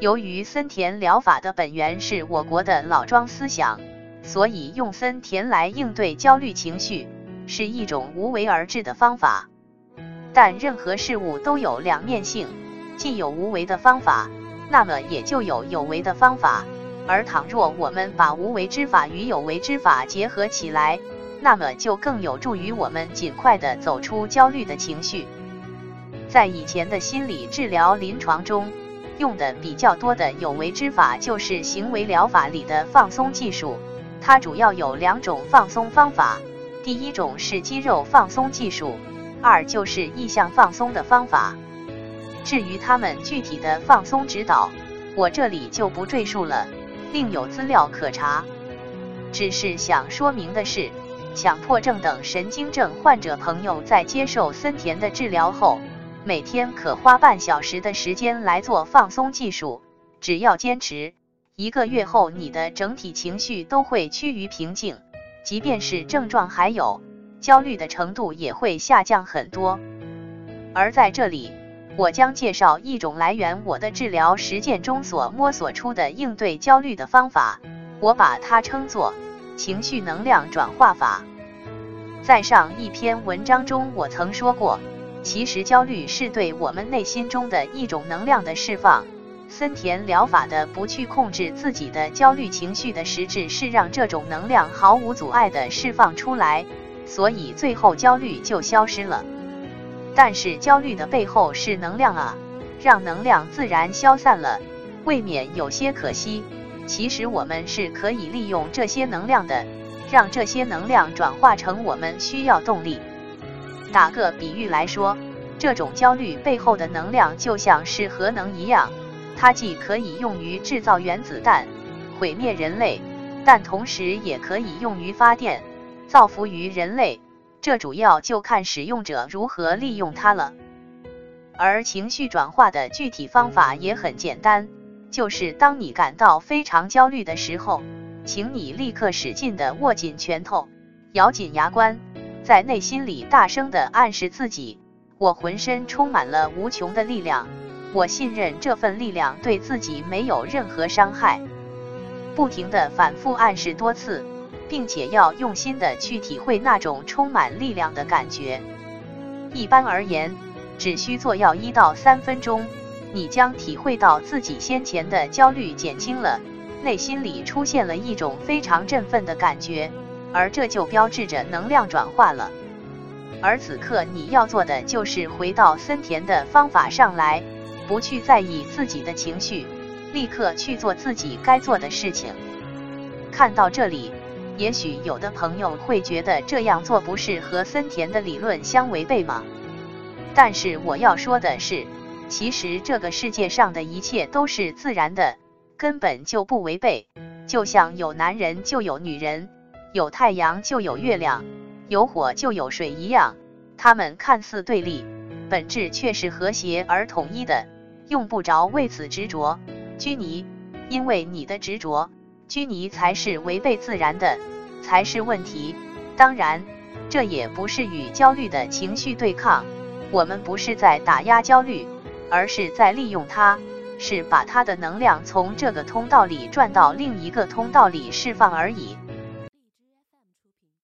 由于森田疗法的本源是我国的老庄思想，所以用森田来应对焦虑情绪是一种无为而治的方法。但任何事物都有两面性，既有无为的方法，那么也就有有为的方法。而倘若我们把无为之法与有为之法结合起来，那么就更有助于我们尽快的走出焦虑的情绪。在以前的心理治疗临床中，用的比较多的有为之法就是行为疗法里的放松技术。它主要有两种放松方法，第一种是肌肉放松技术，二就是意向放松的方法。至于他们具体的放松指导，我这里就不赘述了。另有资料可查，只是想说明的是，强迫症等神经症患者朋友在接受森田的治疗后，每天可花半小时的时间来做放松技术，只要坚持，一个月后你的整体情绪都会趋于平静，即便是症状还有，焦虑的程度也会下降很多。而在这里。我将介绍一种来源我的治疗实践中所摸索出的应对焦虑的方法，我把它称作情绪能量转化法。在上一篇文章中，我曾说过，其实焦虑是对我们内心中的一种能量的释放。森田疗法的不去控制自己的焦虑情绪的实质是让这种能量毫无阻碍地释放出来，所以最后焦虑就消失了。但是焦虑的背后是能量啊，让能量自然消散了，未免有些可惜。其实我们是可以利用这些能量的，让这些能量转化成我们需要动力。打个比喻来说，这种焦虑背后的能量就像是核能一样，它既可以用于制造原子弹，毁灭人类，但同时也可以用于发电，造福于人类。这主要就看使用者如何利用它了。而情绪转化的具体方法也很简单，就是当你感到非常焦虑的时候，请你立刻使劲的握紧拳头，咬紧牙关，在内心里大声的暗示自己：我浑身充满了无穷的力量，我信任这份力量对自己没有任何伤害。不停的反复暗示多次。并且要用心的去体会那种充满力量的感觉。一般而言，只需做要一到三分钟，你将体会到自己先前的焦虑减轻了，内心里出现了一种非常振奋的感觉，而这就标志着能量转化了。而此刻你要做的就是回到森田的方法上来，不去在意自己的情绪，立刻去做自己该做的事情。看到这里。也许有的朋友会觉得这样做不是和森田的理论相违背吗？但是我要说的是，其实这个世界上的一切都是自然的，根本就不违背。就像有男人就有女人，有太阳就有月亮，有火就有水一样，他们看似对立，本质却是和谐而统一的，用不着为此执着拘泥，因为你的执着。拘泥才是违背自然的，才是问题。当然，这也不是与焦虑的情绪对抗。我们不是在打压焦虑，而是在利用它，是把它的能量从这个通道里转到另一个通道里释放而已。